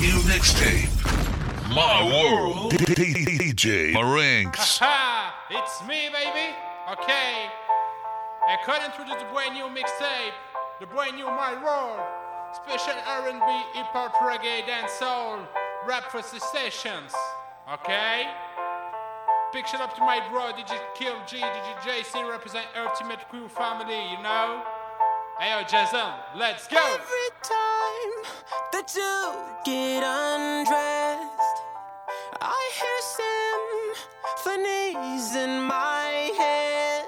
New mixtape. My World. DJ Marinks. it's me, baby. Okay. According to the brand new mixtape, the brand new My World, special R&B, hip hop, reggae, dance soul, rap for sessions. Okay. Picture up to my bro, DJ Kill G, DJ JC, represent Ultimate Crew family, you know. Hey yo, Jason, let's go. Every time that you get undressed, I hear symphonies in my head.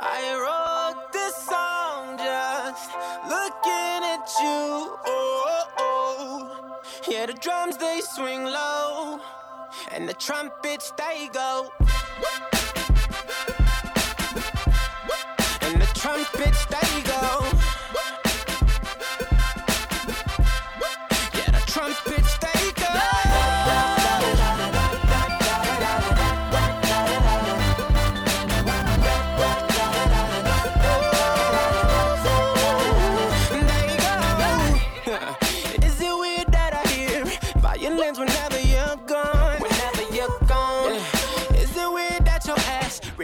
I wrote this song just looking at you. Oh, oh. yeah, the drums they swing low, and the trumpets they go. And the trumpets they go.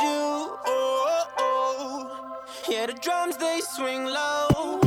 you. Oh, oh, oh. yeah, the drums they swing low,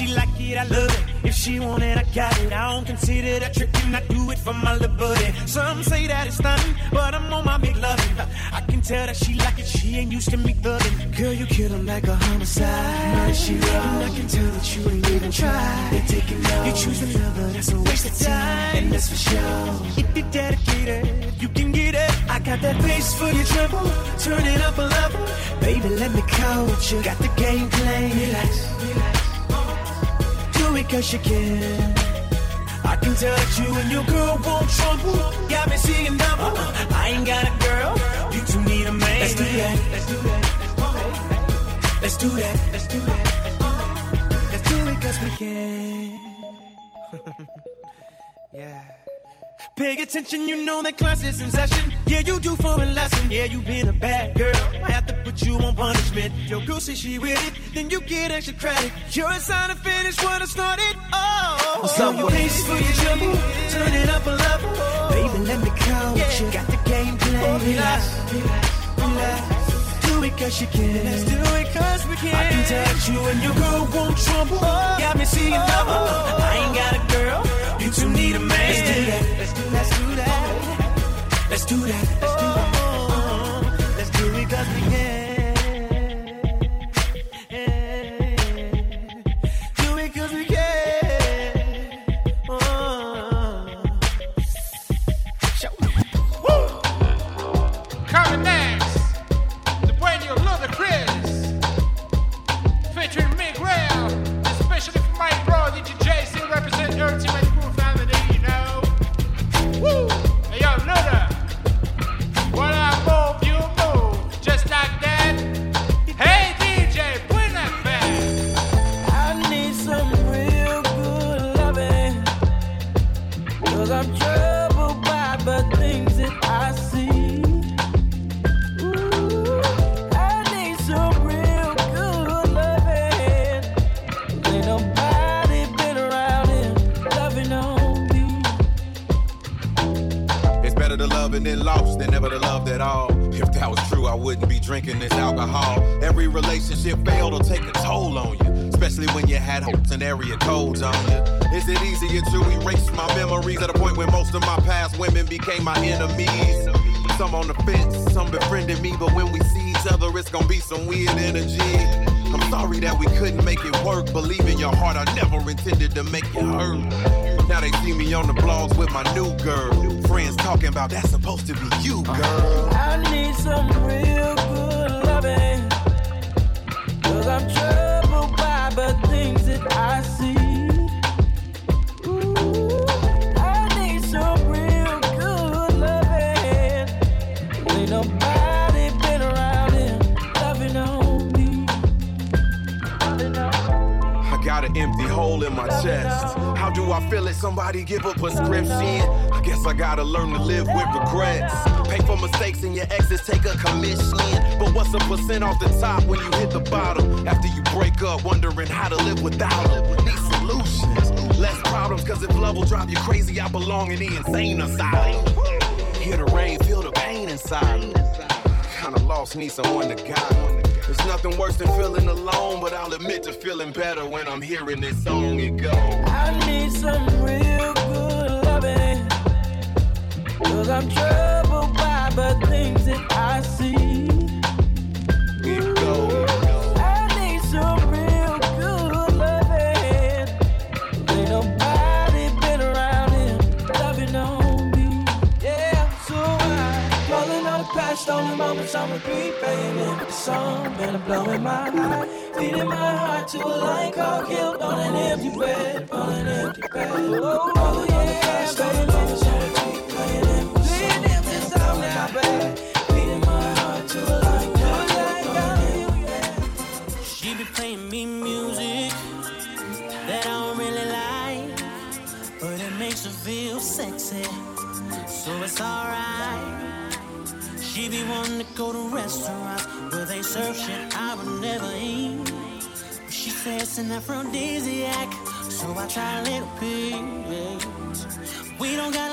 she like it, I love it. If she want it, I got it. I don't consider that tricking. I do it for my little buddy. Some say that it's stunning, but I'm on my big loving. I can tell that she like it. She ain't used to me thugging. Girl, you kill him like a homicide. Man, she wrong. I can tell that you ain't even tried. They're taking off. You choose another, that's a waste of time. And that's for sure. If you're dedicated, you can get it. I got that bass for your treble. Turn it up a level. Baby, let me coach you. Got the game plan. Relax, relax do it cause you can. I can tell that you and your girl won't trouble. Got me seeing double. I ain't got a girl. You two need a man. Let's do that. Let's do that. Let's do that. Let's do that. Let's do it cause we can. yeah. Pay attention, you know that class is in session. Yeah, you do for a lesson. Yeah, you been a bad girl. I have to put you on punishment. Your girl say she with it, then you get extra credit. You're a sign to finish what I started. Oh, up you pace for your trouble. Turn it up a level. Baby, let me coach you. Got the game plan. Relax, relax, relax. Do it cause you can. Let's do it cause we can. I can touch you and your girl won't trouble. Oh. Got me seeing double. Oh. I ain't got a girl. You two need a man. Let's do that. Let's do, that. Let's do that. Let's do that. Area. Is it easier to erase my memories at a point where most of my past women became my enemies? Some on the fence, some befriended me, but when we see each other, it's gonna be some weird energy. I'm sorry that we couldn't make it work. Believe in your heart, I never intended to make you hurt. Now they see me on the blogs with my new girl. Friends talking about that's supposed to be you, girl. I need some real good loving. Cause I'm troubled got an empty hole in my chest. How do I feel it? Somebody give a prescription. Guess I gotta learn to live with regrets. Pay for mistakes and your exes take a commission. But what's a percent off the top when you hit the bottom? After you break up, wondering how to live without them. Need solutions. Less problems, cause if love will drive you crazy, I belong in the insane asylum. Hear the rain, feel the pain inside. Kinda lost, need someone to guide. There's nothing worse than feeling alone, but I'll admit to feeling better when I'm hearing this song. It goes. I need some real I'm troubled by the things that I see. It goes. I need some real good loving. Ain't nobody been around here loving on me. Yeah, so I rolling on the past, on the moments on repeat, playing it with the song, man, I'm blowing my mind. Feeding my heart to a light called guilt on an empty bed, on an empty bed. Oh, it's an aphrodisiac, so I try a little bit. We don't got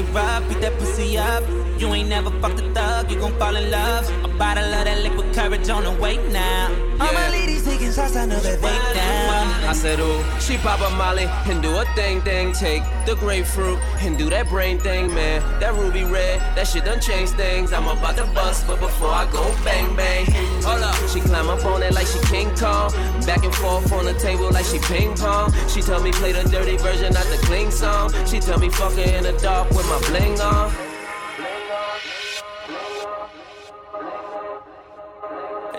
It rough, beat that pussy up. You ain't never fucked a thug, you gon' fall in love. A bottle of that liquid courage on the way now. All my ladies taking shots, I know that they down. I said, ooh, she pop a molly and do a thing thing. Take the grapefruit and do that brain thing, man. That ruby red, that shit done changed things. I'm about to bust, but before I go bang bang. Hold up, she climb up on it like she King Kong. Back and forth on the table like she ping pong. She tell me play the dirty version, not the clean song. She tell me fuck her in the dark with my bling on.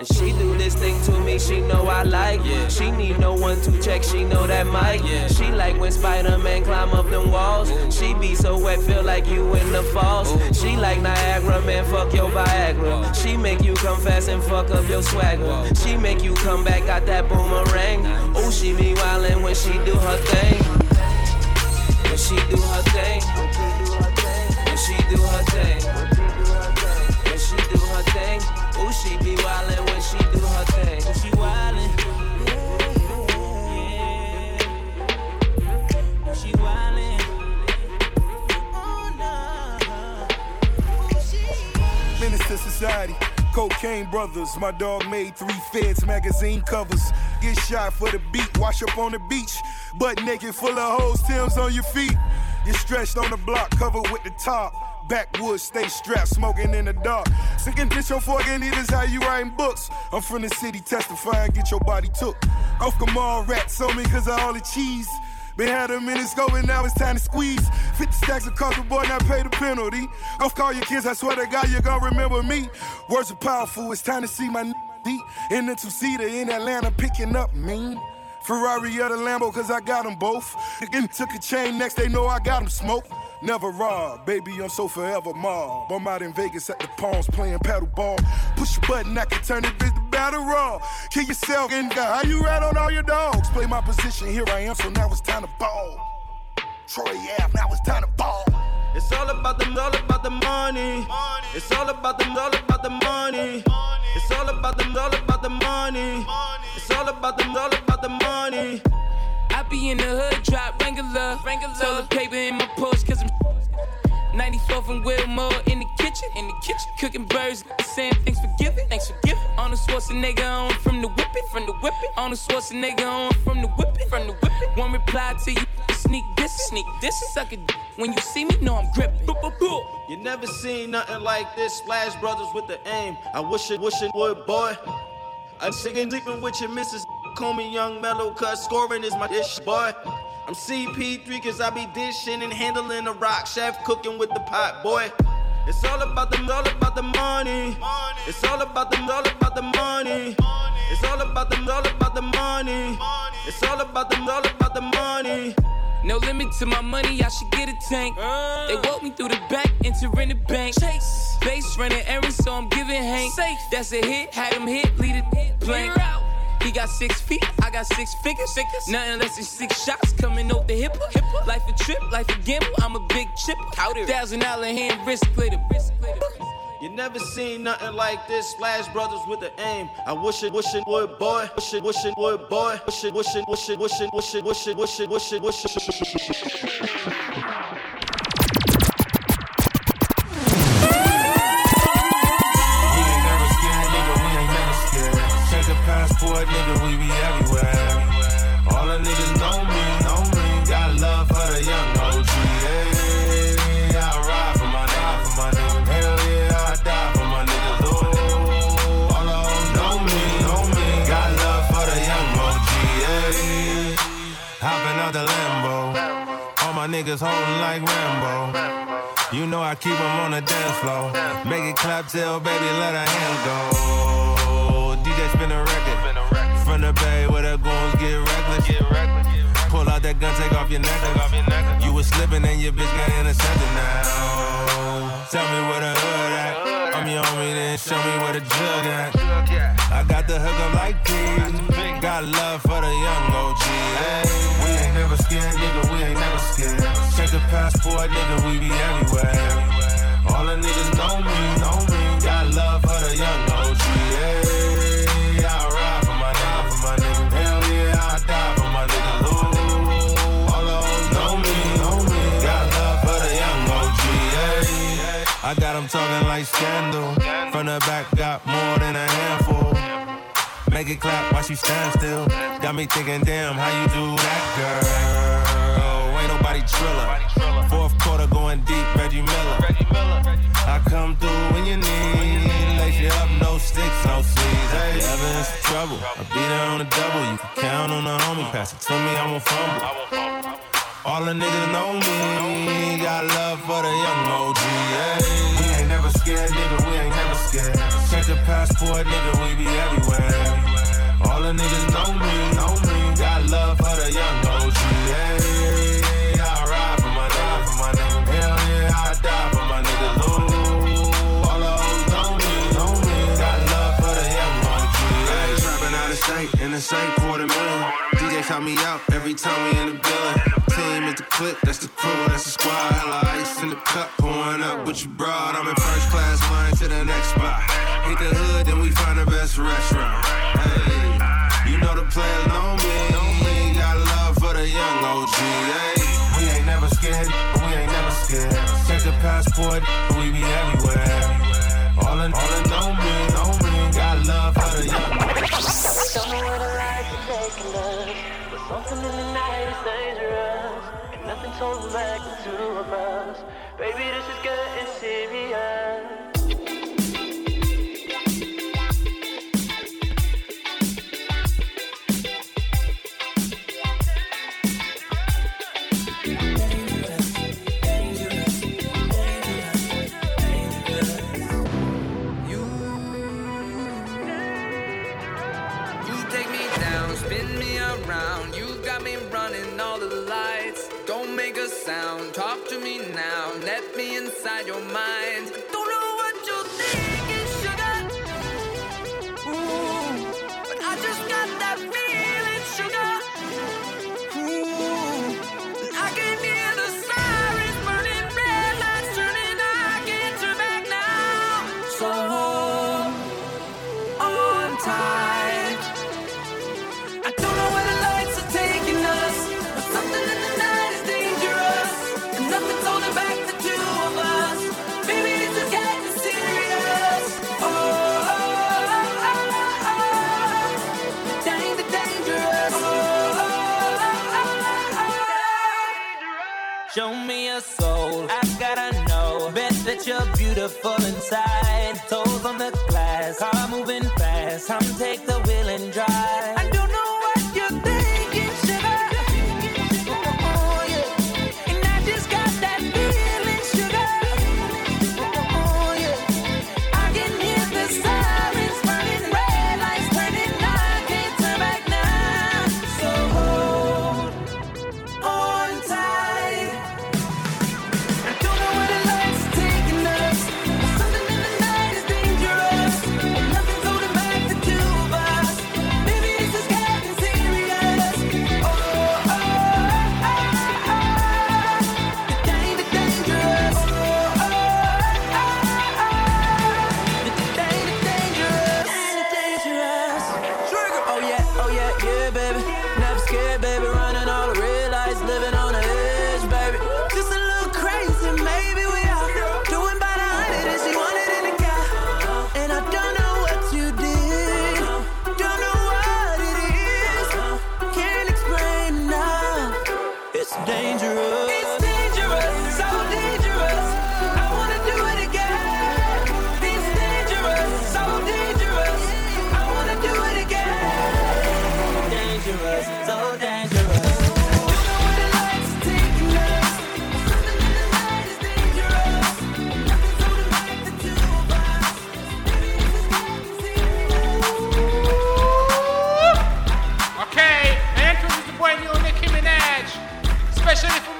And she do this thing to me, she know I like. it. She need no one to check, she know that mic. She like when Spider-Man climb up them walls. She be so wet, feel like you in the falls. She like Niagara, man, fuck your Viagra. She make you come fast and fuck up your swagger. She make you come back, got that boomerang. Oh, she be wildin' when she do her thing. When she do her thing. When she do her thing. When she do her thing. Ooh, she be wildin' when she do her thing. She wildin'. Society. Cocaine brothers, my dog made three feds magazine covers. Get shot for the beat, wash up on the beach. Butt naked, full of hoes, Tim's on your feet. You're stretched on the block, covered with the top. Backwoods, stay strapped, smoking in the dark. Sinking dish your fork and eat is how you writing books. I'm from the city, testifying, get your body took. Off Kamal rats on me cause all the cheese. Been had a minute going, now it's time to squeeze. 50 stacks of cost, boy, now pay the penalty. Go call your kids, I swear to God, you gon' remember me. Words are powerful, it's time to see my deep. In the two-seater in Atlanta, picking up mean. Ferrari or the Lambo, cause I got them both. Again, took a chain, next they know I got them smoked. Never rob, baby, I'm so forever mob. I'm out in Vegas at the Palms playing paddle ball. Push a button, I can turn this bitch to battle raw. Kill yourself, and how you rat on all your dogs. Play my position, here I am, so now it's time to ball. Troy Ave, now it's time to ball. It's all about the, all about the money. It's all about the, all about the money. It's all about the, all about the money. It's all about the, all about the money. I be in the hood, drop Wrangler, Wrangler. Toilet paper 94 from Wilmore in the kitchen, in the kitchen, cooking birds, saying thanks for giving, thanks for giving. On the Schwarzenegger on from the whipping, from the whipping. On the Schwarzenegger on from the whipping, from the whipping. One reply to you, sneak this, sneak this, suck it. When you see me, know I'm gripping. You never seen nothing like this. Splash Brothers with the aim. I wish it, wish it would, boy. I'm singing, sleeping with your missus. Call me Young Melo, cause scoring is my dish, boy. I'm CP3 cause I be dishing and handling the rock chef, cooking with the pot, boy. It's all about the, all about the money. It's all about the, all about the money. It's all about the, all about the money. It's all about the, all about the money. No limit to my money, I should get a tank. Uh. They walk me through the back, entering the bank. Chase, base running errands, so I'm giving Hank. Safe, that's a hit, had him hit, lead it blank. He got six feet, I got six figures. figures. Nothing less than six shots coming off the hip. hip. Life a trip, life a gamble. I'm a big chip. Thousand dollar hand wrist glitter. You never seen nothing like this. Splash Brothers with the aim. I wish it, wish it would, boy. Wish it, wish it would, boy. Wish it, wish it, wish it, wish it, wish it, wish it, wish it, wish it, wish it. Passport, nigga, we be everywhere. All the niggas know me, know me. Got love for the young OG. Yeah, I ride for my niggas, for my niggas. Hell yeah, I die for my niggas. Oh, all of them know me, know me. Got love for the young OG. Yeah, hopping out the Lambo. All my niggas holding like Rambo. You know I keep them on the dance floor. Make it clap, tell baby, let her hand go DJ spin a record. The bay where the goons get reckless. Pull out that gun, take off your necklace. You was slipping and your bitch got intercepted now. Tell me where the hood at. I'm your homie, then show me where the jug at. I got the hook up like P. Got love for the young OG. Hey, we ain't never scared, nigga. We ain't never scared. Check the passport, nigga. We be everywhere. All the niggas like scandal. From the back, got more than a handful. Make it clap while she stand still. Got me thinking, damn, how you do that, girl? Oh, ain't nobody triller. Fourth quarter going deep, Reggie Miller. I come through when you need. Lace you up, no sticks, no. If you ever in some trouble, I'll be there on the double. You can count on the homie, pass it to me, I won't fumble. All the niggas know me. Got love for the young OG. Yeah. Never scared, nigga. We ain't never scared. Check the passport, nigga. We be everywhere. All the niggas know me, know me. Got love for the young OG. Yeah. I ride for my nigga, for my nigga. Hell yeah, I die for my nigga. Ooh, all the hoes know me, know me. Got love for the young OG. Yeah. Trapping out of state, in the same quarter million. DJ call me out every time we in the building team is the clip, that's the crew, that's the squad. Hella ice in the cup, pouring up what you brought. I'm in first class, flying to the next spot. Hit the hood, then we find the best restaurant. Hey, you know the players know me. Got love for the young OG. Hey, we ain't never scared, we ain't never scared. Check the passport, we be everywhere. All in, all in know me, know me. Got love for the young. Know what I like to take a look, but something in the night is dangerous and nothing's holding back the two of us. Baby, this is getting serious. Sound. Talk to me now, let me inside your mind. beautiful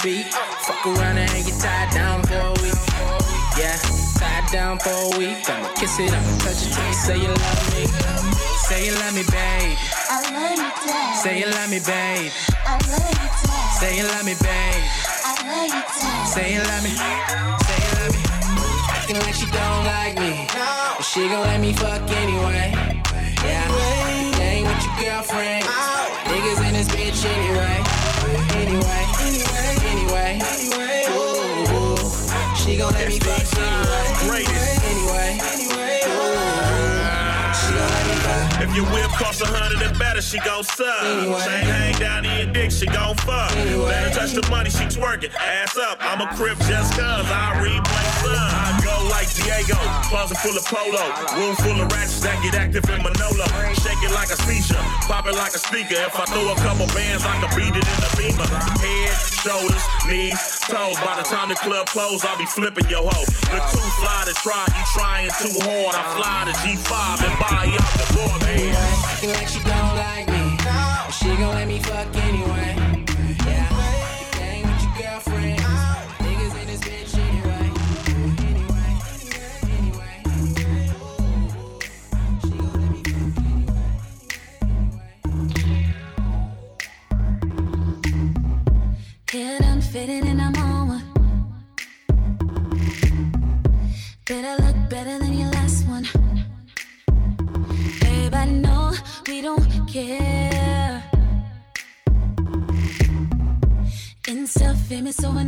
Baby, let me be. Fuck around and get tied down for a week. Yeah, tied down for a week. I'ma kiss it, I'ma touch it till you say you love me. Say you love me, babe. I love you, Dad. Say you love me, babe. I love you, Dad. Say you love me, babe. I love you, Dad. Say you love me. Say you love me. Acting like she don't like me. But she gon' let me fuck anyway. Yeah, you ain't with your girlfriend. Niggas in this bitch anyway anyway, anyway, anyway. Ooh, ooh. She gon' let me fuck anyway, anyway, anyway. Ooh, she gon' let me fuck. If your whip costs a hundred and better, she gon' suck. Anyway. Chain hang down in your dick, she gon' fuck. Anyway. Let touch the money, she twerking. Ass up, I'm a crip just cuz I replay son. I go like Diego, closet full of polo. Room full of ratchets that get active in Manolo. Shake it like a seizure, pop it like a speaker. If I throw a couple bands, I can beat it in the beamer. Head, shoulders, knees, toes. By the time the club close, I'll be flipping your hoe. Look too fly to try, you trying too hard. I fly to G5 and buy out the board. Acting like she don't like me. She gon' let me fuck anyway. Famous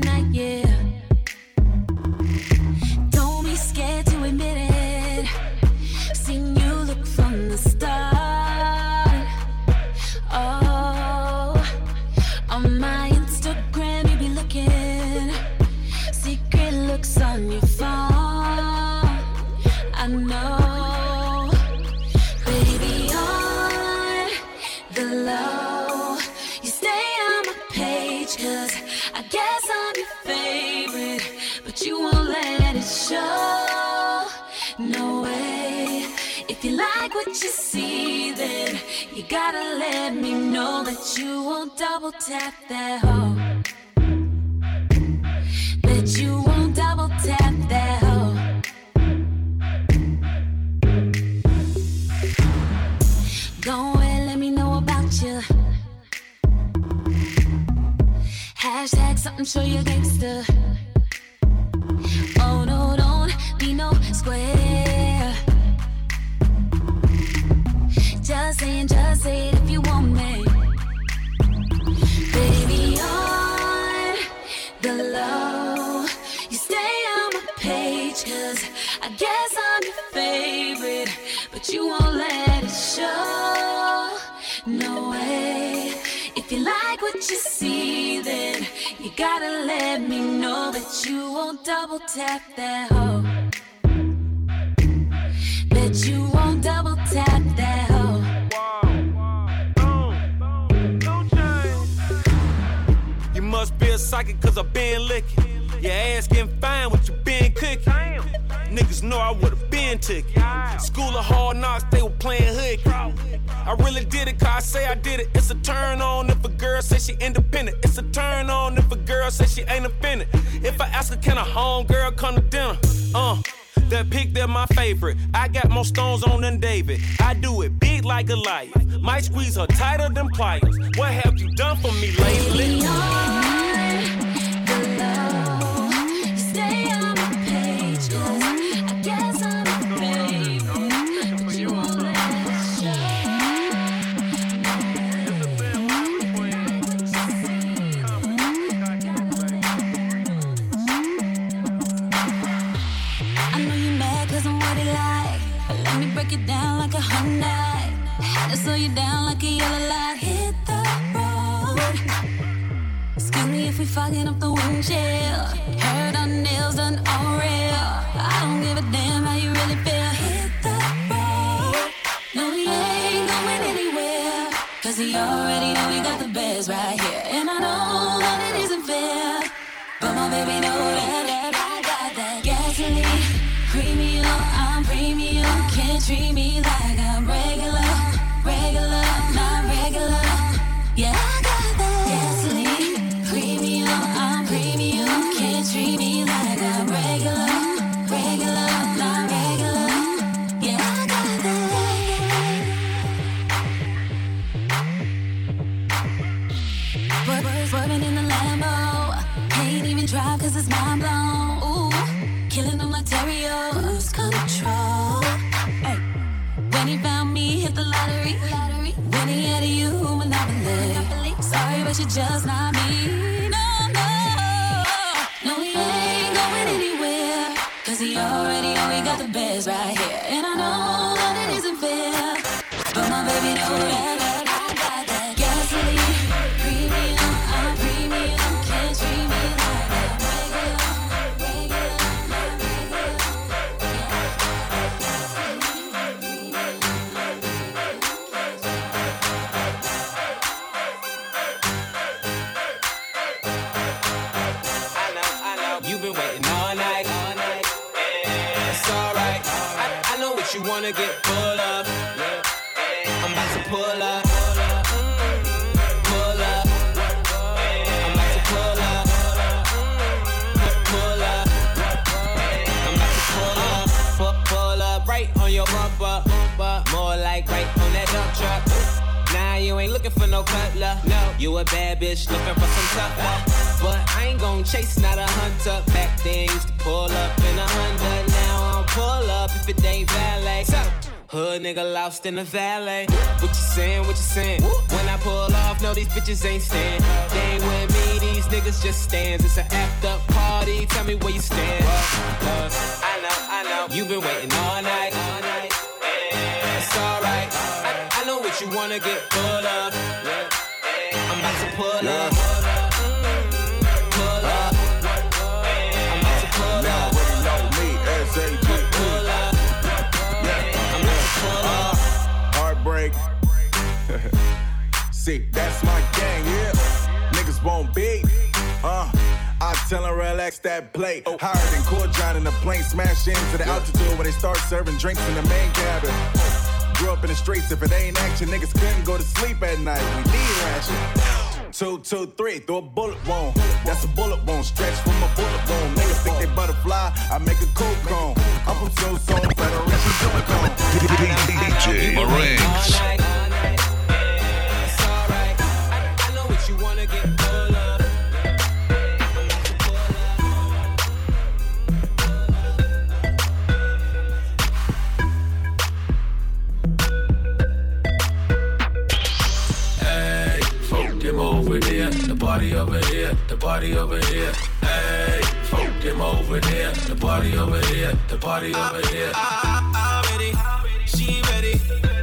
Niggas know I would've been took it. School of hard knocks, they were playing hooky. I really did it cause I say I did it. It's a turn on if a girl say she independent. It's a turn on if a girl say she ain't offended. If I ask her, can a home girl come to dinner? Uh. That pick, they're my favorite. I got more stones on than David. I do it big like a lion. Might squeeze her tighter than pliers. What have you done for me lately? Fucking up the windshield. Heard our nails done all real. I don't give a damn how you really feel. Hit the road. No, we ain't going anywhere. Cause we already know we got the best right here. And I know that it isn't fair. But my baby know that, that I got that gasoline. Premium, I'm premium. Can't treat me like I'm regular. Regular, not but you're just not me. No, no. No, we ain't going anywhere. Cause he already know we got the best right here. And I know that it isn't fair. But my baby know that, wanna get of. I'm about to pull up. Pull up. I'm about to pull up. Pull up. I'm to pull up. Pull, up right on your bumper. More like right on that dump truck. Nah, you ain't looking for no cutler. No, you a bad bitch looking for some tough. But I ain't gon' chase, not a hunter. Back then used to pull up in a Honda. Now pull up if it ain't valet. Hood nigga lost in the valet. What you saying? What you saying? When I pull off, no, these bitches ain't stand. They ain't with me, these niggas just stands. It's an act up party. Tell me where you stand. Cause I know, I know. you been waiting all night. All night. It's alright. I, I know what you wanna get full of. I'm about to pull up. Heartbreak. See, that's my gang, yeah. Niggas won't beat. Uh, I tell 'em relax that plate. Higher than Court John in the plane, smash into the altitude when they start serving drinks in the main cabin. Grew up in the streets, if it ain't action, niggas couldn't go to sleep at night. We need ration. Two, two, three, throw a bullet wound. That's a bullet wound, stretch from a bullet wound. Niggas think they butterfly, I make a cool cone. I'm from So So, Federation over there, the party over here, the party over here. Hey, them over there, the party over here, the party over here. I'm ready, she ready, we ready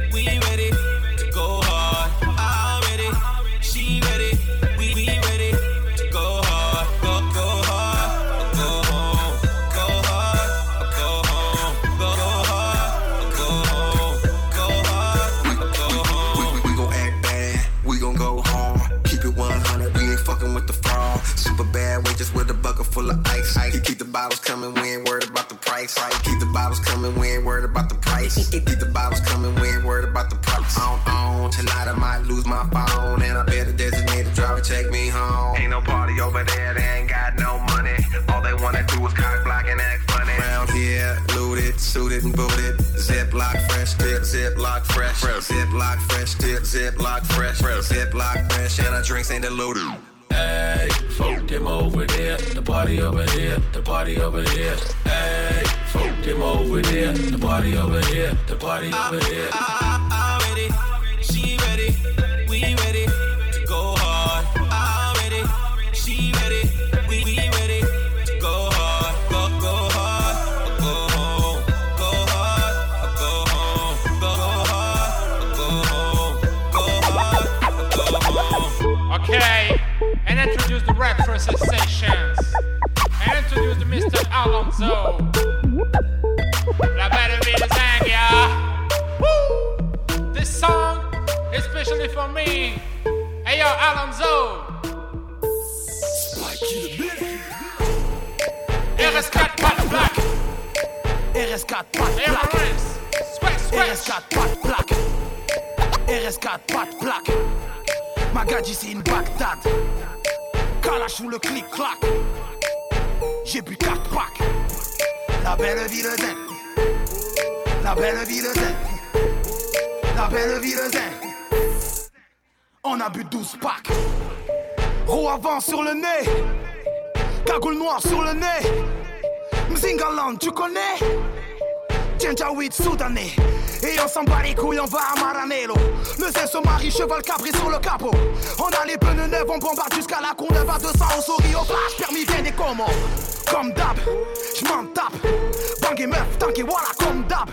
zip lock fresh. Zip lock fresh tip, zip lock fresh. Zip lock fresh, and our drinks ain't diluted. Hey, folk them over there, the party over here, the party over here. Hey, folk them over there, the party over here, the party over here. I'm ready, she ready, we ready Alonzo. La belle ville zang, yeah. Woo! This song, especially for me. Hey yo, Alonzo. RS4 pas de plaque. RS4 pas de plaque. RS4 pas de plaque. RS4 pas de plaque. Magadji c'est une Bagdad. Kalash ou le clic-clac. J'ai bu 4 packs. La belle ville zen. La belle ville zen. La belle ville zen. On a bu 12 packs. Roue avant sur le nez. Cagoule noire sur le nez. Mzingaland, tu connais? Djanjawid soudanais. Et on s'en bat les couilles, on va à Maranello. Le se marie, cheval cabri sur le capot. On a les pneus neufs, on bombarde jusqu'à la Courneuve à 200 au souris au flash, permis bien des commandes. Comme d'hab, j'm'en tape. Bang et meuf, tanké, voilà, comme d'hab.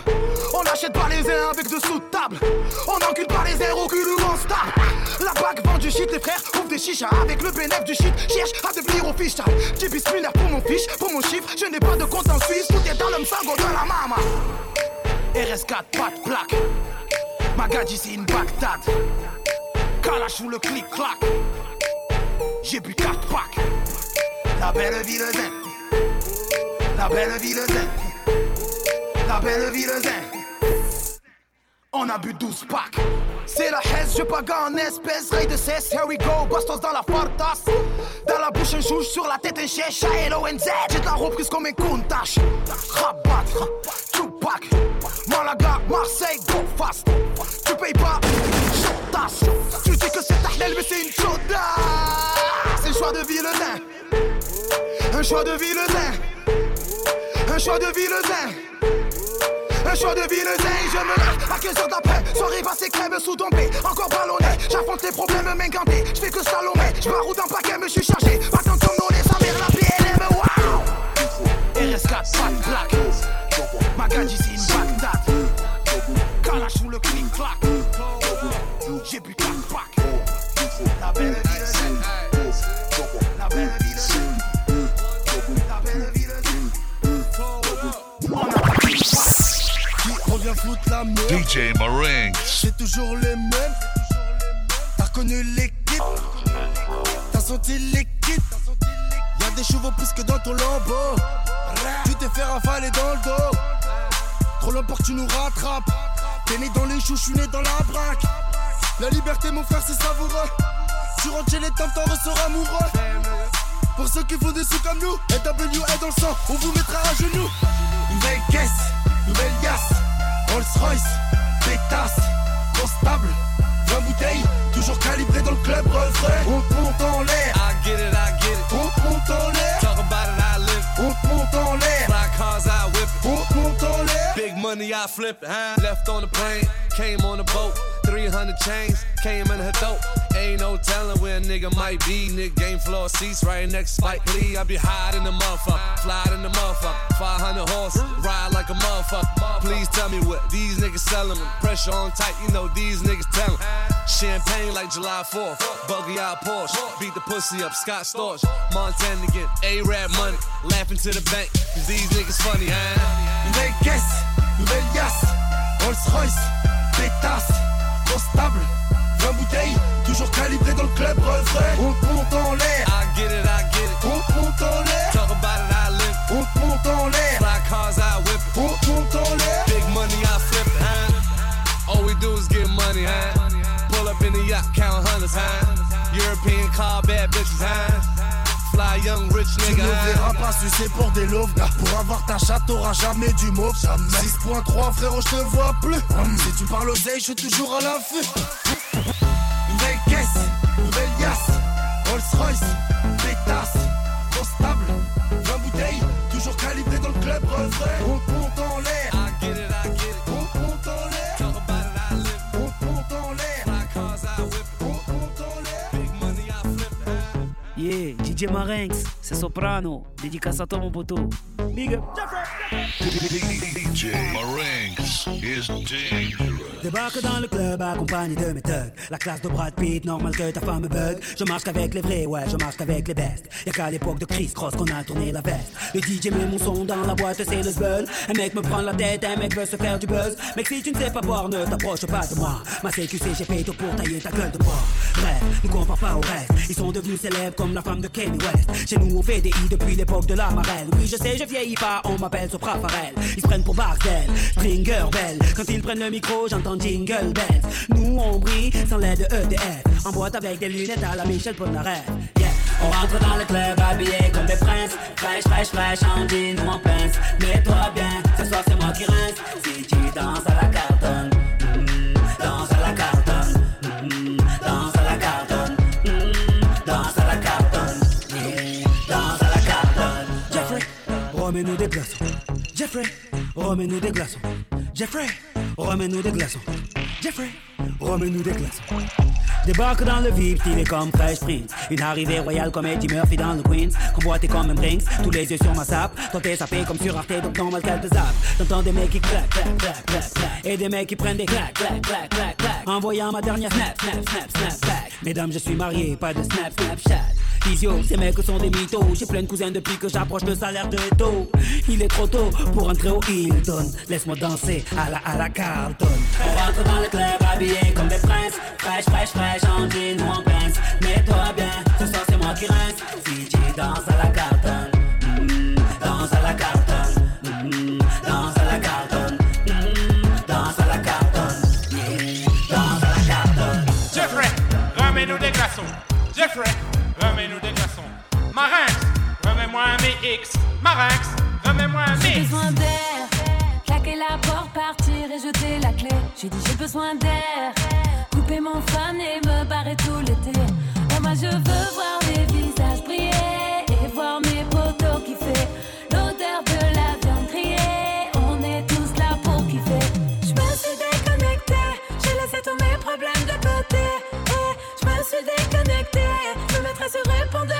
On achète pas les uns avec de table. On encule pas les airs au cul du non-stop. La bague vend du shit, les frères ouvrent des chichas. Avec le bénéfice du shit, cherche à devenir au fiche. J'ai pour mon fiche, pour mon chiffre. Je n'ai pas de compte en Suisse, tout est dans le msango de la mama. RS4, pas de plaque. Magadji, c'est une Bagdad. Kalash ou le clic-clac. J'ai bu 4 packs. La belle ville zen. La belle ville zen. La belle ville zen. On a bu 12 packs. C'est la haise, je pague en espèce, rail de cesse, here we go, bastos dans la fartas. Dans la bouche un jouge, sur la tête un chèche, L-O-N-Z, j'ai de la reprise comme un countach. Rabat, Tupac, Malaga, Marseille, go fast. Tu payes pas, tasse. Tu dis que c'est Tahlel, mais c'est une chauda. C'est un choix de ville zen. Un choix de ville zen. Un choix de ville zen. Un choix de ville je me lève à 15h d'après. Soirée passée, crème sous tombée, encore ballonné. J'affronte les problèmes, m'incanter. J'fais que Salomé, j'baroute un paquet, me suis chargé. Attends comme nous, les sa mère, la PLM, waouh. RS4, pas de Bagdad. Kalash ou le clic-clac. J'ai bu 4 packs. La belle. La belle. La belle. On foutre la merde DJ Marinx. C'est toujours les mêmes. T'as reconnu l'équipe. T'as senti l'équipe. Y'a des chevaux plus que dans ton lambeau. Tu t'es fait rafaler dans le dos. Trop que tu nous rattrapes. T'es né dans les choux, je suis né dans la braque. La liberté, mon frère, c'est savoureux. Tu rentres chez les temps, t'en ressors amoureux. Pour ceux qui font des sous comme nous, NW est dans le sang, on vous mettra à genoux. Nouvelle caisse, nouvelle yasse, Rolls Royce, pétasse, constable, 20 bouteilles, toujours calibré dans le club refrain. On te monte en l'air, I get it, I get it. on te monte en l'air, Talk about it, I live. on te monte en l'air, Big money, I flip it. Huh? Left on the plane, came on the boat. 300 chains, came in her throat. Ain't no telling where a nigga might be. Nigga game floor seats right next to Spike Lee. I be hiding the motherfucker, fly in the motherfucker. 500 horses, ride like a motherfucker. Please tell me what these niggas selling. Pressure on tight, you know these niggas tellin'. Champagne like July 4th, buggy out Porsche. Beat the pussy up, Scott Storch. Montana get A-Rap money, laughing to the bank. Cause these niggas funny, huh? Nouvelle caisse, nouvelle yasse, Rolls Royce, pétasse, constable, 20 bouteilles, toujours calibré dans le club refrain. On te monte en l'air, I get it, I get it. on te monte en l'air, Talk about it, I live. on te monte en l'air, Fly cars, I whip on te monte en l'air. Big money, I flip huh? All we do is get money, huh? Pull up in the yacht, count hundreds, huh? European car, bad bitches, huh? Fly young rich Tu ne verras pas sucer pour des loaves Pour avoir ta chatte t'auras jamais du mauve. 6.3 frérot je te vois plus. Si tu parles oseille je suis toujours à l'affût. Nouvelle caisse, nouvelle yasse. Rolls Royce, pétasse, constable 20 bouteilles, toujours calibré dans le club refrain Yeah, DJ Marinx, c'est Soprano, dédicace à toi mon poteau. Big up. DJ Marinx is dangerous. Débarque dans le club accompagné de mes thugs. La classe de Brad Pitt, normal que ta femme me bug. Je marche qu'avec les vrais, ouais, je marche qu'avec les bestes. Y'a qu'à l'époque de Chris Cross qu'on a tourné la veste. Le DJ met mon son dans la boîte, c'est le zbeul. Un mec me prend la tête, un mec veut se faire du buzz. Mec, si tu ne sais pas boire, ne t'approche pas de moi. Ma CQC, j'ai payé tout pour tailler ta gueule de bois. Bref, ne compare pas au reste. Ils sont devenus célèbres comme la femme de Kanye West. Chez nous, i depuis l'époque de la marelle. Oui, je sais, je vieillis pas, on m'appelle Sopra Farel. Ils se prennent pour Barcel, Stringer Bell. Quand ils prennent le micro, j'entends Jingle Bells. Nous, on brille sans l'aide de EDF. En boîte avec des lunettes à la Michel Polnareff. Yeah. On rentre dans le club habillé comme des princes. Fraîche, fraîche, fraîche, en jean ou en pince. Mets-toi bien, ce soir c'est moi qui rince. Si tu danses à la cartonne, remets-nous des glaçons. Jeffrey, remets-nous des glaçons. Jeffrey, remets-nous des glaçons. Jeffrey, remets-nous des glaçons. Débarque dans le VIP, stylé comme Fresh Prince. Une arrivée royale comme Eddie Murphy dans le Queens. Convoité comme un Brinks, tous les yeux sur ma sape. Toi t'es sapé comme sur Arte, donc normal qu'elle te zappe. T'entends des mecs qui claquent, claquent, claquent, claquent, claquent. Et des mecs qui prennent des claques, claques, claques, claques, claques. Envoyant ma dernière snap, snap, snap, snap, back. Mesdames, je suis marié, pas de snap, snapchat. Ces mecs sont des mythos. J'ai plein de cousins depuis que j'approche le salaire de Eto. Il est trop tôt pour entrer au Hilton. Laisse-moi danser à la, à la Carlton. On rentre dans le club habillé comme des princes. Fraîche, fraîche, fraîche, en jean ou en pince. Mets-toi bien, ce soir c'est moi qui rince. Si tu danses à la danse à la Carlton, mm, danse à la Carlton, mm, danse à la Carlton, danse à la. Jeffrey, ramène-nous des glaçons. Jeffrey, remets-moi un MX. Marinx, remets-moi un J'ai besoin d'air. Claquer la porte, partir et jeter la clé. J'ai dit j'ai besoin d'air. Couper mon fun et me barrer tout l'été. Oh, moi je veux voir les visages briller et voir mes potos kiffer. L'odeur de la viande grillée. On est tous là pour kiffer. Je me suis déconnecté. J'ai laissé tous mes problèmes de côté. Et je me suis déconnecté. Je me mettrai sur répondeur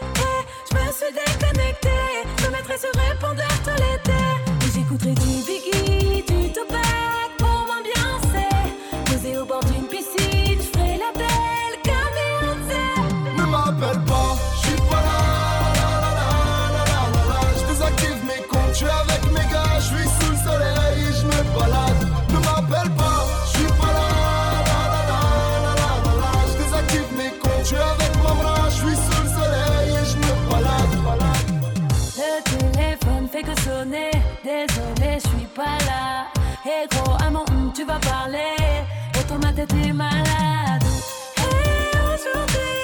Je me suis déconnecté, je me mettrai sur répondeur tout l'été. Et j'écouterai du vas parler, et ton ma tête est malade. Et aujourd'hui,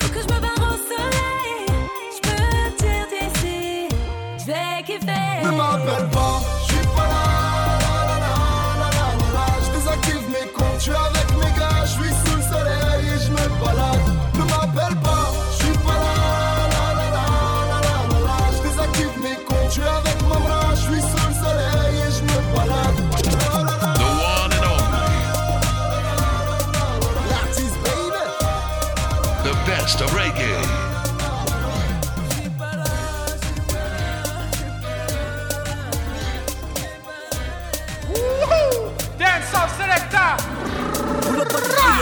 faut que je me barre au soleil. Je peux dire d'ici, je vais kiffer. Ne m'appelle pas,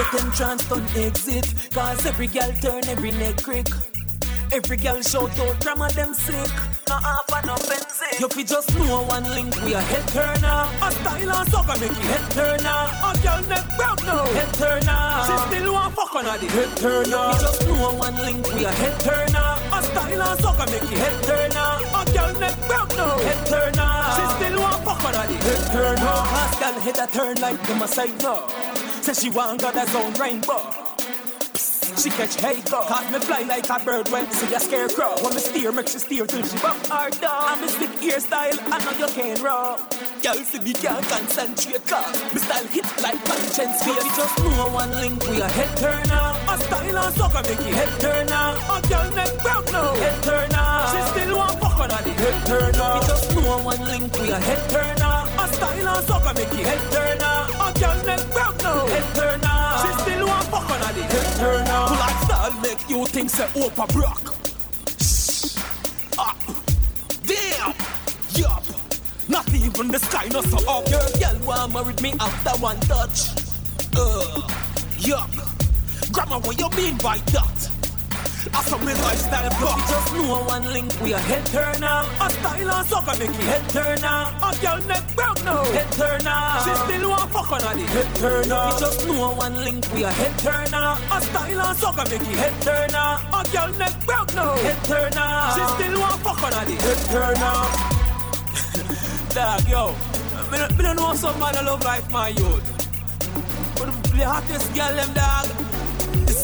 the gate and transton exit. Cause every girl turn, every neck crick. Every girl shout out, drama them sick. Ah, no half and benzene. You fi just know one link, we a head turner. A style and sucker make it head turner. A girl neck brown now, head turner. She still want fuck on the head turner. You just know one link, we a head turner. A style and sucker make it head turner. A girl neck brown now, head turner. She still want fuck on the head turner. Ask girl head a turn like them a say no. Say she want got her own rainbow. She catch hate. Cause me fly like a bird when see a scarecrow. When me steer, make she steer till she buck her down. I'm a stick style, I know you can't roll. Girl see me can't concentrate cause me style hit like conscience fear. We just know one link, we a head turner. A style and sucker make it head turner. A girl neck brown now, head turner. She still want fuck on the head turner. We just know one link, we a head turner. A style and sucker make it head turner. Girl neck brown now, head turner. She still want fuck on the head turner. Pull like style make you think say Oprah Brock. Shh. Up. Damn. Yup. Not even the sky not so up. Your girl want married me after one touch. Uh. Yup. Grandma, what you mean by that? I saw me lifestyle block. We just know one link, we a head turner. A style and sucker make it head turner. A girl neck brown now, head turner. She still want fuck on the head turner. We just know one link, we a head turner. A style and sucker make it head turner. A girl neck brown now, head turner. She still want fuck on the head turner. Dog, yo, me, me don't know some man I love like my youth. But the, the hottest girl them dog.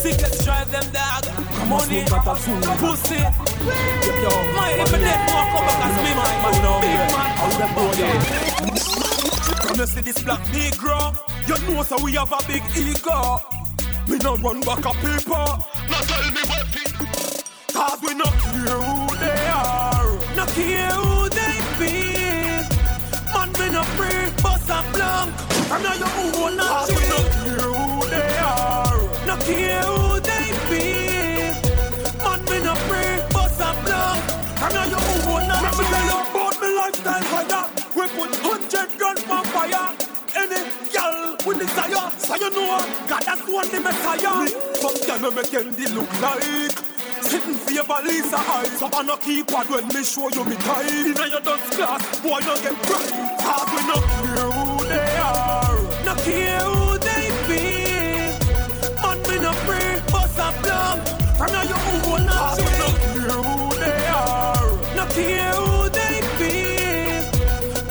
The sickest drive them dog. Money, pussy. Yo, my if a dead come back as me man, man, no big man. How them boy Come you see this black negro? You know so we have a big ego. Me no run back a paper. Now tell me what it. Cause we not care who they are. Not care who they be. Man, me no free, bust a blank. I'm not your own, not we not care who they are. Not care who they be. Man, me no free, bust a blank. I'm not your own, not Let me tell you about me lifestyle higher. We put hundred guns on fire. Any girl with desire, so you know God that's one the Messiah. Me, some them make them look like. Sitting favor Lisa eyes Up and a keypad when me show you me time Inna your dance class, boy don't get bright Cause we not care who they are Not care who From now your own Cause we not care who they are. Not care who they be.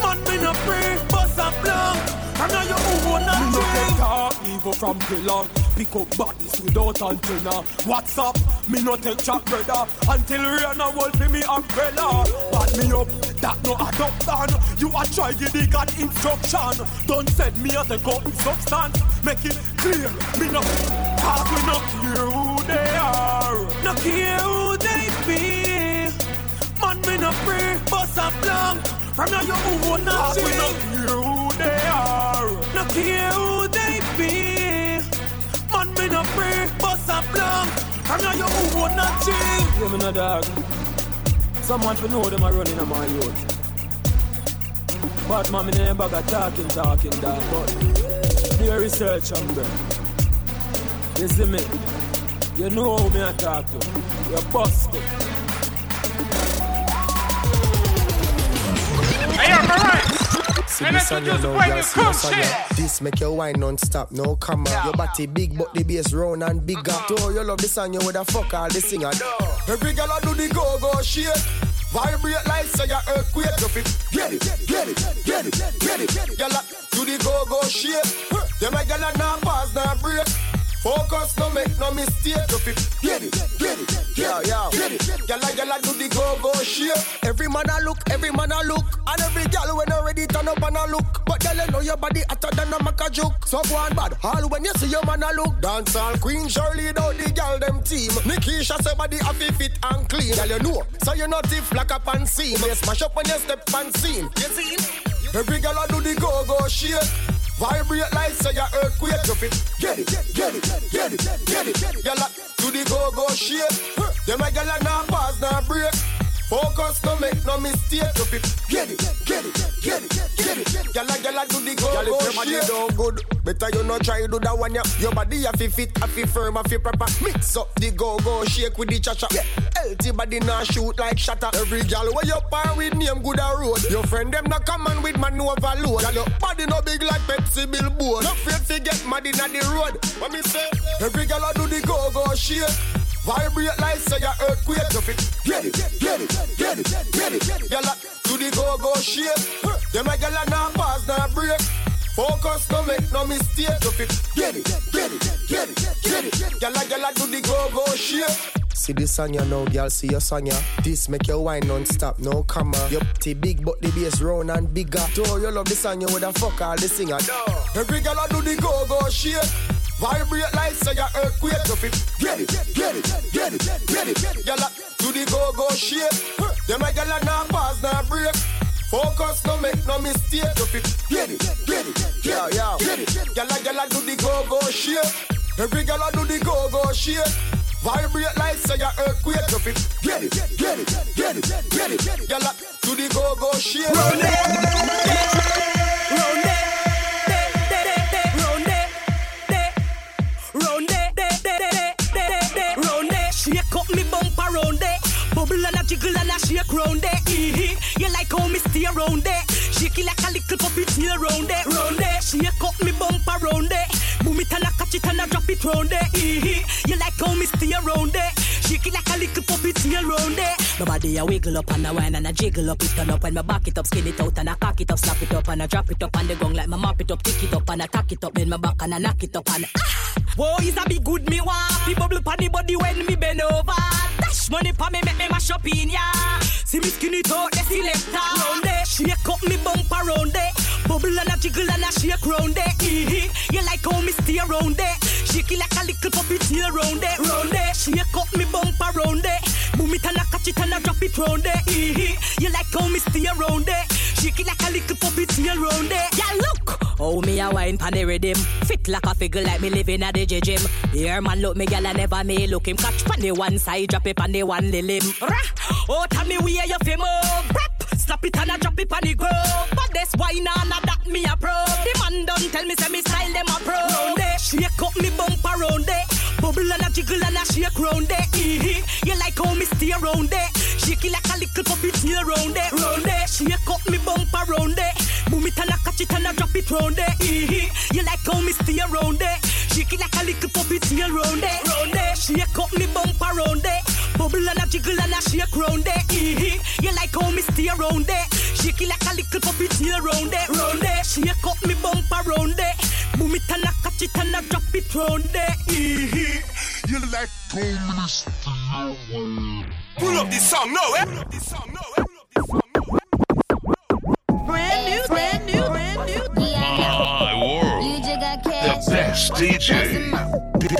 Man me not free, bust a blank From now your own Me no take talk evil from pillar Pick up bodies without antenna. What's up? Me no take chat brother. Until rain a wolf in me umbrella. Bad me up, that no adoption You a try give the God instruction. Don't send me a take out the substance. Make it clear, me no Cause we not who they are No care who they be Man me no free, bust a blank From now you own Cause we no care who they are No care who they be Man, me no free, bust a blank. From now you own a change. Yeah, me no dog. Someone to know them a running on my youth. But name bag a talking, talking dog. But do your research on them. You see me? You know who me I talk to. You're busted. Hey, yo, alright. See this on your introduce love, brand girl, new see cool this on your- This make your wine non-stop, no come Your body big, but the bass round and bigger. To you love the song, you woulda fuck all the singer. Every girl a do the go-go shit. Vibrate like say a earthquake. You fit get it, get it, get it, get it. Girl a do the go-go shit. Them a girl a nah pause, nah break. Focus, no make no mistake. You fit get it, get it, get it, get it. Girl a girl a do the go-go shit. Every man a look, every man a look, and every girl when already turn up and a look. But girl, you know your body hotter than a maca joke. So go on bad, all when you see your man a look. Dance all queen, Shirley down the girl them team. Nikisha say body have it fit and clean. Girl, you know, so you not if like a pan scene. You smash up when you step on scene. You see? Every girl a do the go-go shit. Vibrate like say your earthquake. You fit get it, get it, get it, get it. A do the go-go shit. Them a girl a nah pause, nah break. Focus, no make no mistake. You fit get it, get it, get it, get it. A girl a do the go-go shit. Girl if don't good, Better you not try do that one, yeah. Your body have fi fit, have fi firm, have fi proper. Mix up the go go, shake with the cha cha. Yeah. Healthy body not shoot like shatter. Every gal where you par with name good a road. Your friend them not come on with man overload. Gal your body no big like Pepsi billboard. No afraid to get mad inna the road. What me say? Every gal a do the go go shake. Vibrate like say a earthquake. You fit get it, get it, get it, get it. Gal a do the go go shake. Them a gal a nah pause, nah break. Focus, no make no mistake. You fit get it, get it, get it, get it. Gal a do the go go shake. See the song you know, girl, see your song ya. This make you wine non-stop, no camera. Your T big but the bass round and bigger. So you love the song, you woulda fuck all the singer. Every girl a do the go-go shake. Vibrate like say a earthquake. You fit get it, get it, get it, get it. Girl a do the go-go shake. Them a girl a nah pause, nah break. Focus, no make no mistake. You fit get it, get it, get it, get it. Girl a girl a do the go-go shake. Every girl a do the go-go shake. Vibrate like say a earthquake. You fit get it, get it, get it, get it. Girl do the go-go shake. Round it, round it, round it, round it, round it. Shake up me bumper round it. Bubble and a jiggle and a shake round it. Ee-hee. You like how me stay round it. Shake it like a little puppy tail round it, round it. Shake up me bumper round it. Boom it and a it and a drop it round. Ee-hee. You like how me stay round it. Shake it like a little puppy tail around it. My body a wiggle up and a whine and a jiggle up. It turn up when my back it up, skin it out and I cock it up, snap it up and I drop it up on the gong like my mop it up, tick it up and I tack it up. Then my back and I knock it up and ah. Whoa, is a big good me want. People bubble pon the body when me bend over. Dash money pa me make me mash up in ya. See me skin it out, the selector. Round it, shake up me bumper round it. Bubble and a jiggle and a shake round it. Ee-hee. You like how me stay round it. Shake it like a little puppy tail round it. Round it, shake up me bumper round it. Boom it and a catch it and a drop it round it. Ee-hee. You like how me stay round it. Shake it like a little puppy tail round it. Yeah, look. Oh, me a wine pan the rhythm. Fit like a figure like me living at the gym. Here man look me gal I never me look him catch pan the one side, drop it pan the one limb. Rah! Oh, tell me where you fi move. Rap! Slap it and a drop it pan the groove. But this wine and a that me a pro. The man done tell me say me style them a pro. Round it, shake up me bumper round it. Bubble and a jiggle and a shake round. Ee-hee. You like how me stay round it. Shake it like a little puppy tail round it. Round it, shake up me bumper round it. Boom it and a catch it and a drop it round. Ee-hee. You like how me stay round it. Shake it like a little puppy tail round it. Round it, shake up me bumper round it. Bubble and a jiggle and a shake round it. Ee-hee. You like how me stay round it. Shake it like a little puppy tail round it. Round it, shake up me bumper round it. Boom it and a catch it and a drop it round it. Ee-hee. You like communist. Pull up this song now, eh? Pull up this song now, eh? Brand new, brand new, DJ. DJ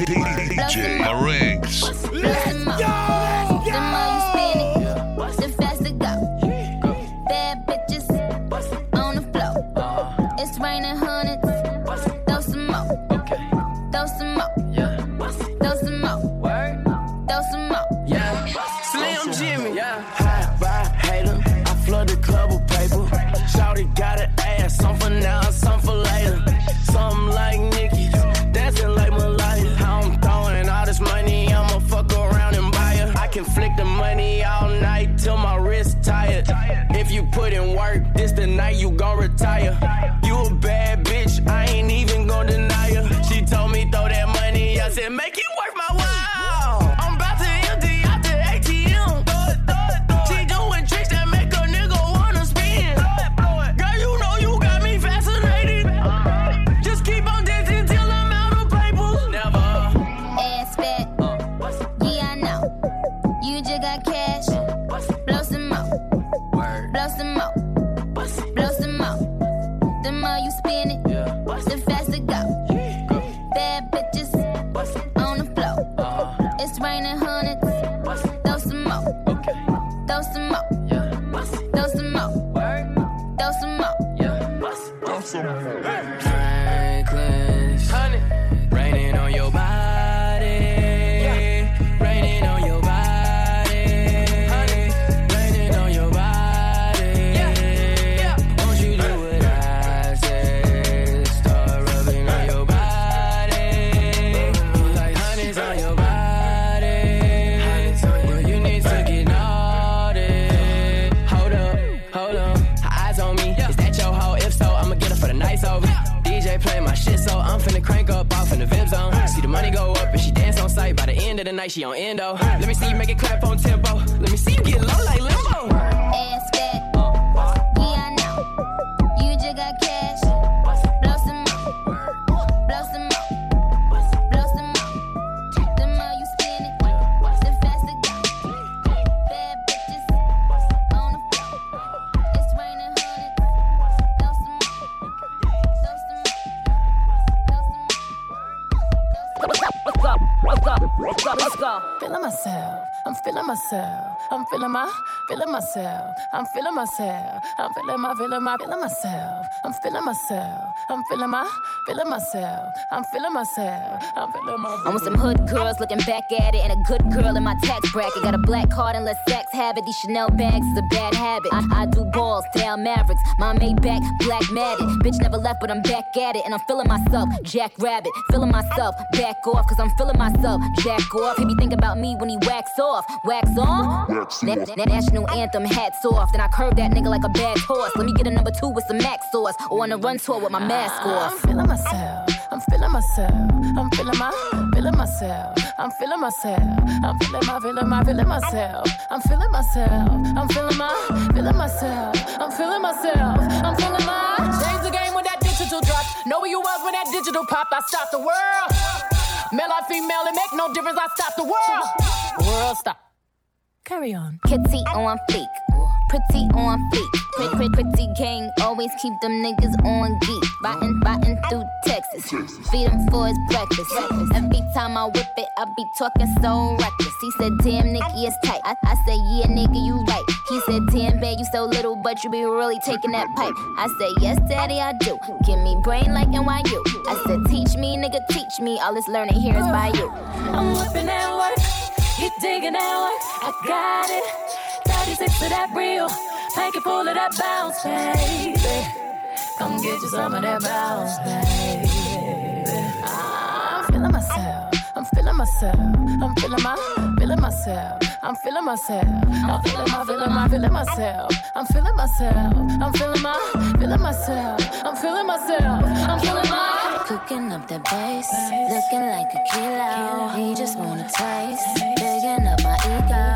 let's go. Feeling myself, I'm feeling myself, I'm feeling my, feeling myself, I'm feeling myself, I'm feeling my, feeling my, feeling myself, I'm feeling myself, I'm feeling my, feeling myself, I'm feeling myself, I'm feeling myself. I'm with some hood girls looking back at it, and a good girl in my tax bracket. Got a black card and less sex habit. it. These Chanel bags is a bad habit. I, I do balls, Dallas Mavericks. My Maybach, black matted. Bitch never left, but I'm back at it, and I'm feeling myself. Jack Rabbit, feeling myself. Back off, cause I'm feeling myself. Jack off. He be think about me when he wax off. Wax on? Wax Na- off. na- national anthem, hats off. Then I curve that nigga like a bad horse. Let me get a number two with some Mac sauce, or on a run tour with my mask off. I'm feeling myself. I'm feeling myself. I'm feeling my, feeling myself. I'm feeling myself. I'm feeling my, feeling my, feeling myself. I'm feeling myself. I'm feeling my, feeling myself. I'm feeling myself. I'm feeling my. Change the game when that digital drop. Know where you was when that digital pop. I stopped the world. Male or female, it make no difference. I stopped the world. World stop. Carry on. Kitty on fleek. Pretty on feet. Pretty, pretty, pretty gang. Always keep them niggas on geek. Biting, biting through Texas. Feed him for his breakfast. Every time I whip it, I be talking so reckless. He said, damn, Nicki, it's tight. I, I said, yeah, nigga, you right. He said, damn, babe, you so little, but you be really taking that pipe. I said, yes, daddy, I do. Give me brain like NYU. I said, teach me, nigga, teach me. All this learning here is by you. I'm whipping that work. He digging that work. I got it. 36 to that real. Make it full of that bounce, baby. Come get you some of that bounce, baby. I'm feeling myself. I'm feeling myself. I'm feeling my, feeling myself. I'm feeling myself. I'm feeling my, feeling my, feeling myself. I'm feeling myself. I'm feeling my, feeling myself. I'm feeling myself. I'm feeling my. Cooking up that bass, looking like a kilo. He just wanna taste, bigging up my ego.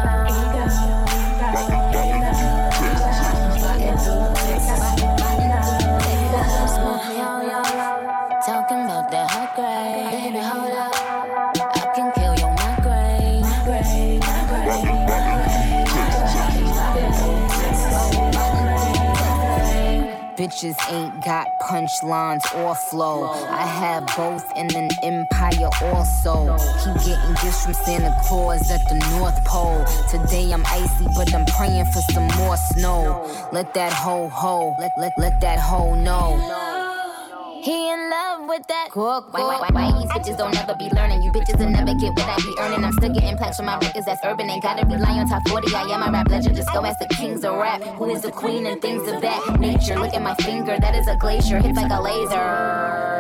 Bitches ain't got punchlines or flow. I have both in an empire also. Keep getting gifts from Santa Claus at the North Pole. Today I'm icy, but I'm praying for some more snow. Let that hoe ho, let let let that hoe know. He in with that cook. Why, why, why, why these bitches don't ever be learning? You bitches will never get what I be earning. I'm still getting plaques from my records that's urban. Ain't gotta rely on top 40. I am a rap legend. Just go ask the kings of rap. Who is the queen and things of that nature? Look at my finger, that is a glacier. Hits like a laser.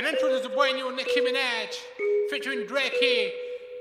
And introduce the boy new Nicki Minaj featuring Drake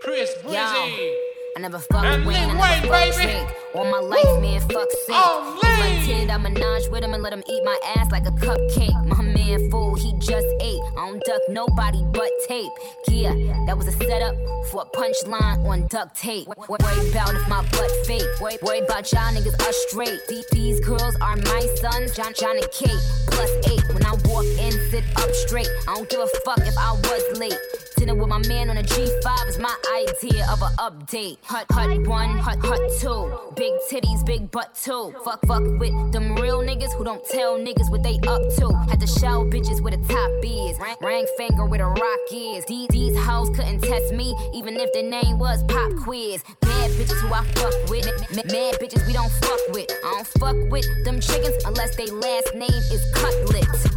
Chris Breezy. I never fuck And with Wayne, I never Wayne, fuck baby. Drake. All my life, man, fuck sick. Oh, kid, I menage with him and let him eat my ass like a cupcake. My man fool, he just ate. I don't duck nobody but tape. Yeah, that was a setup for a punchline on duct tape. Wor- Worry about if my butt fake. Worry, worry about y'all niggas are straight. These, these girls are my sons, John, John and Kate. Plus eight, when I walk in, sit up straight. I don't give a fuck if I was late. Dinner with my man on a G5 is my idea of an update. Hut, hut one, hut, hut two. Big titties, big butt two. Fuck, fuck with them real niggas who don't tell niggas what they up to. Had to show bitches where the top is. Ring, finger where the rock is. These, these hoes couldn't test me, even if their name was Pop Quiz. Bad bitches who I fuck with. Mad bitches we don't fuck with. I don't fuck with them chickens unless they last name is Cutlet.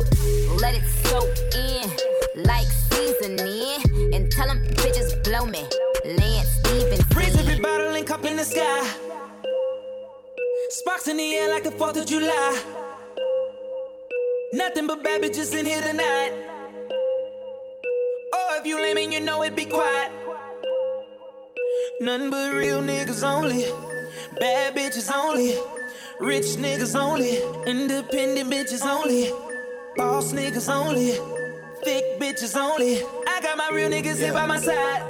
Let it soak in like seasoning. And tell them bitches blow me. Lance Stevens. Raise every bottle and cup in the sky. Sparks in the air like the 4th of July. Nothing but bad bitches in here tonight. Oh, if you lame and you know it, be quiet. Nothing but real niggas only. Bad bitches only. Rich niggas only. Independent bitches only. Boss niggas only. Thick bitches only. I got my real niggas here by my side.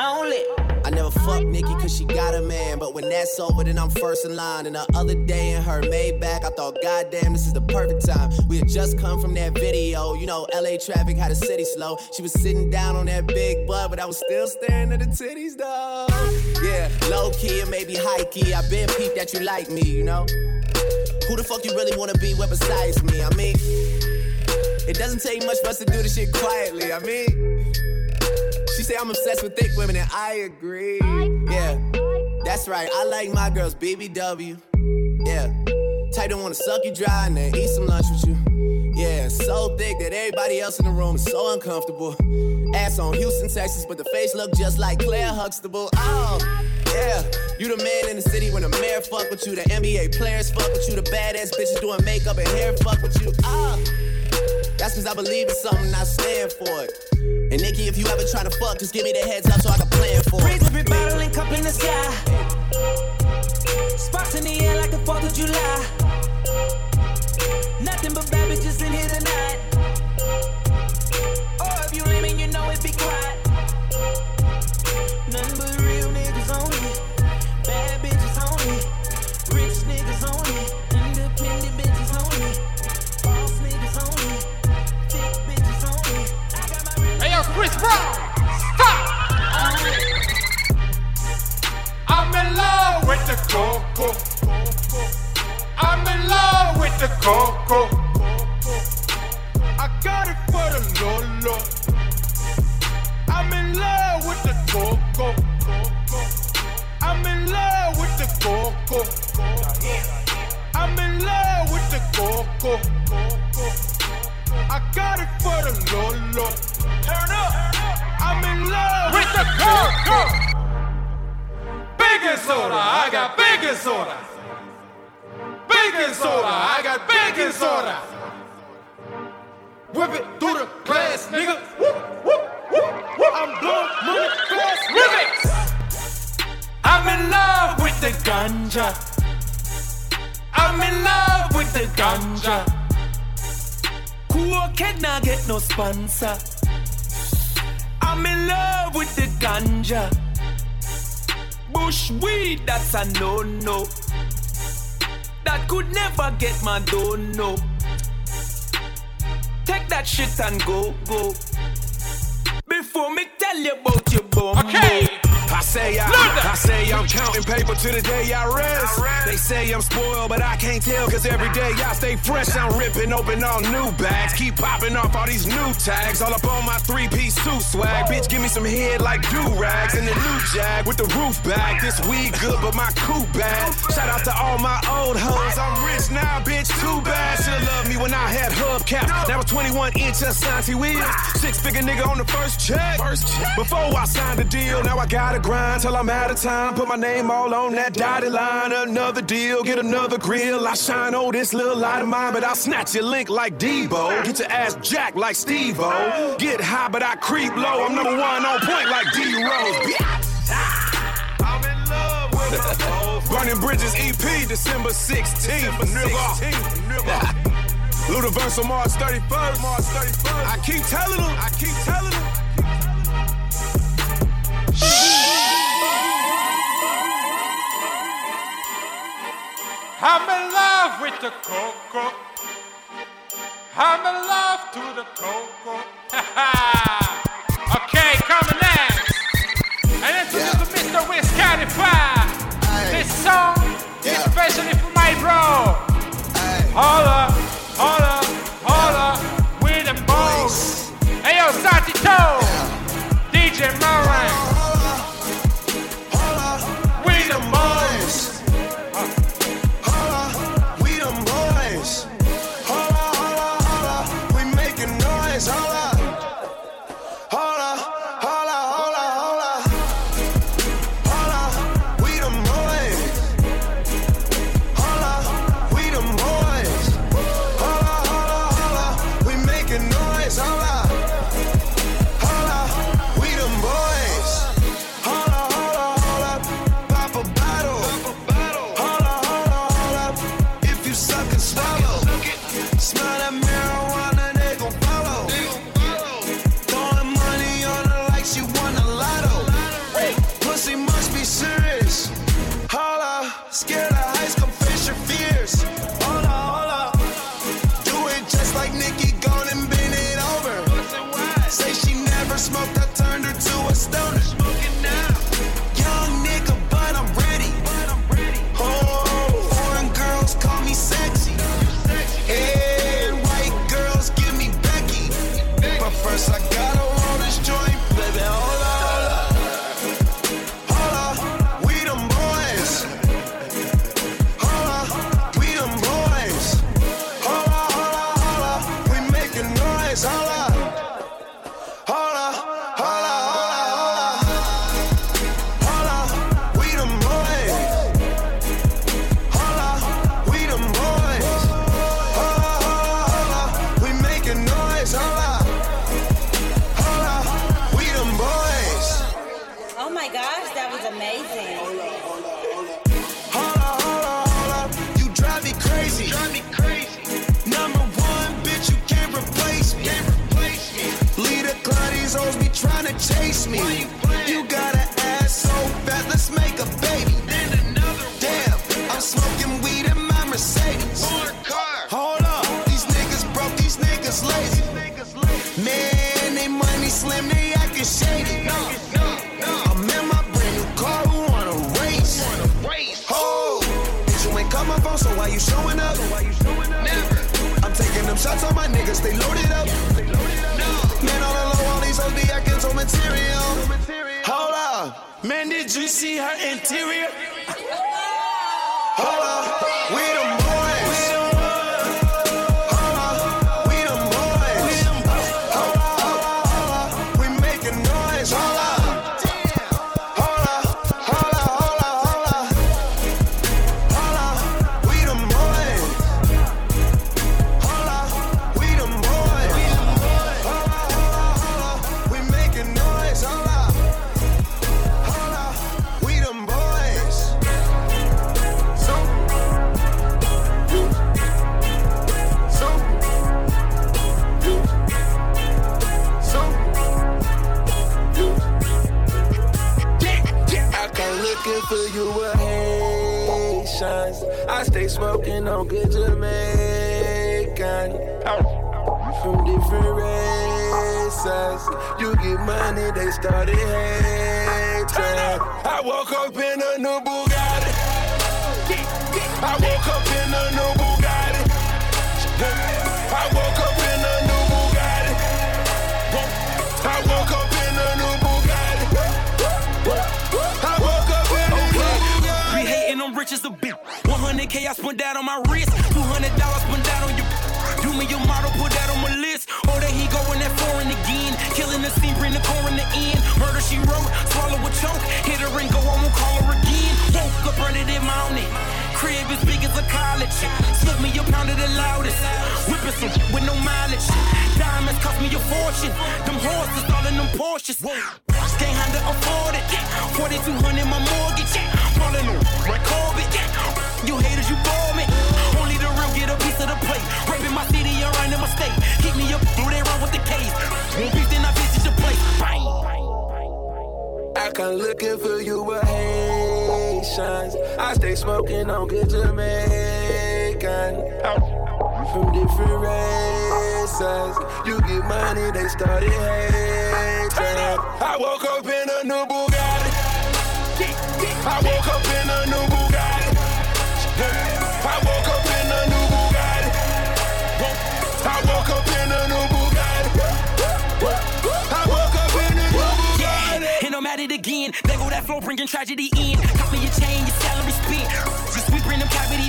Only. I never fuck Nicki cause she got a man. But when that's over, then I'm first in line. And the other day in her Maybach, I thought, goddamn, this is the perfect time. We had just come from that video. You know, LA traffic had a city slow. She was sitting down on that big butt, but I was still staring at the titties, though. Yeah, low key and maybe high key. I been peeped that you like me, you know? Who the fuck you really wanna be with besides me? I mean, it doesn't take much for us to do this shit quietly. I mean, she say I'm obsessed with thick women, and I agree. Yeah, that's right. I like my girls BBW. Yeah, tight don't wanna suck you dry and then eat some lunch with you. Yeah, so thick that everybody else in the room is so uncomfortable. Ass on Houston, Texas, but the face look just like Claire Huxtable. Oh, yeah. You the man in the city when the mayor fuck with you, the NBA players fuck with you, the badass bitches doing makeup and hair fuck with you. Ah. That's cause I believe in something, I stand for it. And Nicki, if you ever try to fuck, just give me the heads up so I can plan for Raise it. every bottle and cup in the sky. Sparks in the air like the 4th of July. Nothing but bad bitches in here tonight. Know be quiet. Nothing but real niggas only. Bad bitches only. Rich niggas only. Independent bitches only. Boss niggas only. Thick bitches only. Hey, yo, Chris Brown, stop! Uh-huh. I'm in love with the coco. I'm in love with the coco. I got it for the Lolo. I'm in love with the coco. I'm in love with the coco. I'm in love with the coco. I got it for the Lolo. Turn up. I'm in love with the coco. Baking soda, I got baking soda. Baking soda, I got baking soda. Whip it through the glass, nigga. Whoop. I'm blowing money fast. Remix. I'm in love with the ganja. I'm in love with the ganja. Cool kid not get no sponsor. I'm in love with the ganja. Bush weed, that's a no no. That could never get my dono. Take that shit and go go. Before me tell you about your bum. Okay. I say I, I say I'm counting paper to the day I rest. They say I'm spoiled, but I can't tell cause every day I stay fresh. I'm ripping open all new bags. Keep popping off all these new tags. All up on my three-piece suit swag. Bitch, give me some head like do-rags. And the new jag with the roof back. This weed good, but my coupe bad. Shout out to all my old hoes. I'm rich now, bitch, too bad. Should've loved me when I had hubcaps. Now a 21 inch Asanti wheel. Six figure nigga on the first check. Before I signed the deal, now I gotta grind till I'm out of time. Put my name all on that dotted line. Another deal, get another grill. I shine on this little light of mine, but I'll snatch your link like Debo. Get your ass jacked like Steve O. Get high, but I creep low. I'm number one on point like D Rose. Burning Bridges EP, December 16th. Nigga. Ludaversal March 31st. March 31st. I keep telling them. I keep telling them. I'm in love with the coco. I'm in love to the coco. okay, coming next. And introduce to Mr. Wiz Khalifa. This song is especially for my bro. Holla, holla,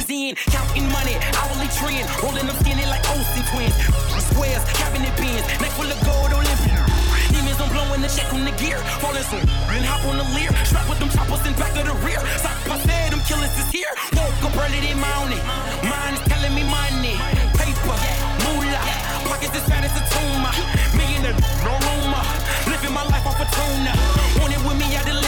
magazine. Counting money, hourly trend. Rolling them skinny like Olsen twins. Squares, cabinet bins. Neck full of gold, Olympian. Demons, I'm blowing the check on the gear. Falling soon, and hop on the Lear. Strap with them choppers in back of the rear. Sock my head, them killers is here. Woke up early, they mounted. Mine is telling me money. Paper, moolah. Pockets as fat as a tumor. Millionaire, no rumor. Living my life off a tuna. Want it with me, I deliver.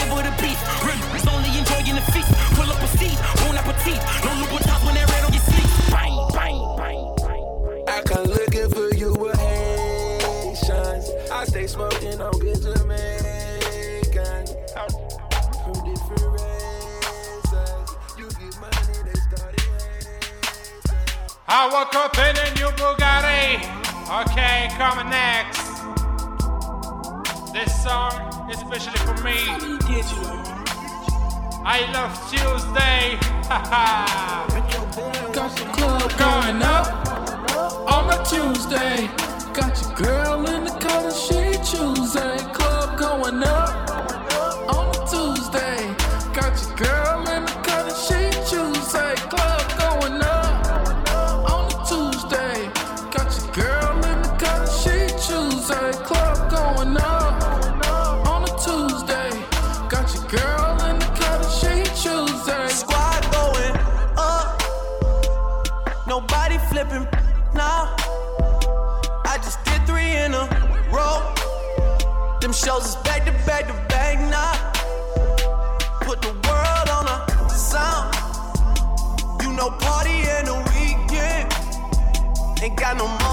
I woke up in a new Bugatti. Okay, coming next. This song is especially for me. I love Tuesday. Got your club going up on a Tuesday. Got your girl in the color she chooses. Club going up. shows is back to back to back now. Put the world on a sound. You know, party in the weekend. Ain't got no money.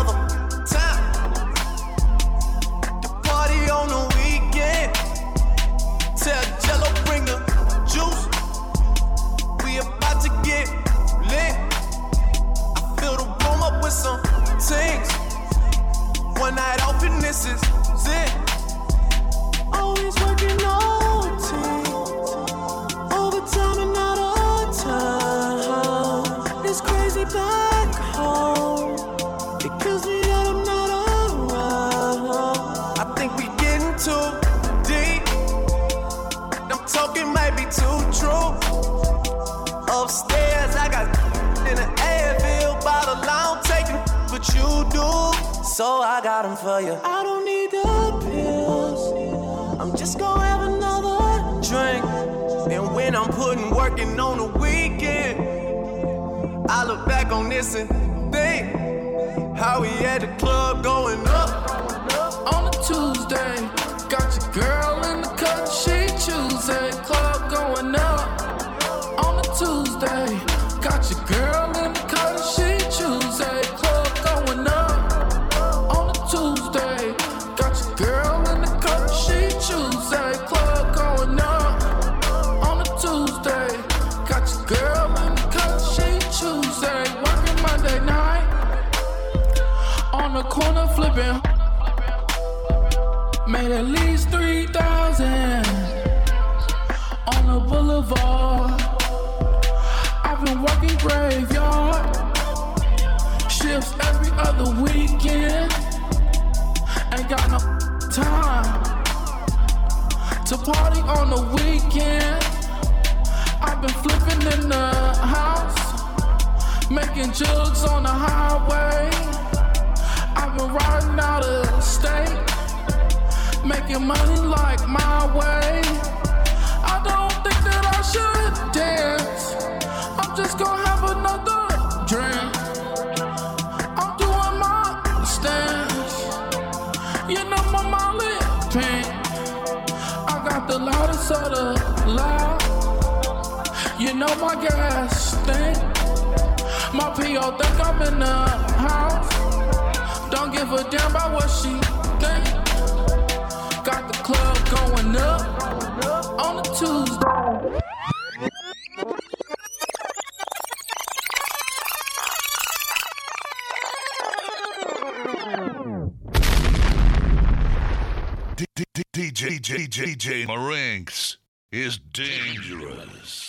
true. Upstairs, I got in an Advil bottle. I don't take them, but you do. So I got them for you. I don't need the pills. I'm just gonna have another drink. And when I'm putting working on the weekend, I look back on this and think how we had the club going up on a Tuesday. Got your girl in the cut, she choosing. Club going up. On a Tuesday, got your girl in the cut, she Tuesday, club going up. On a Tuesday, got your girl in the cut, she Tuesday, club going up. On a Tuesday, got your girl in the cut, she Tuesday, working Monday night. On the corner flipping. In the house, making jugs on the highway. I've been riding out of state making money like my way. Know my gas stink. My PO think I'm in the house. Don't give a damn about what she think. Got the club going up on a Tuesday. DJ DJ DJ Marinks is dangerous.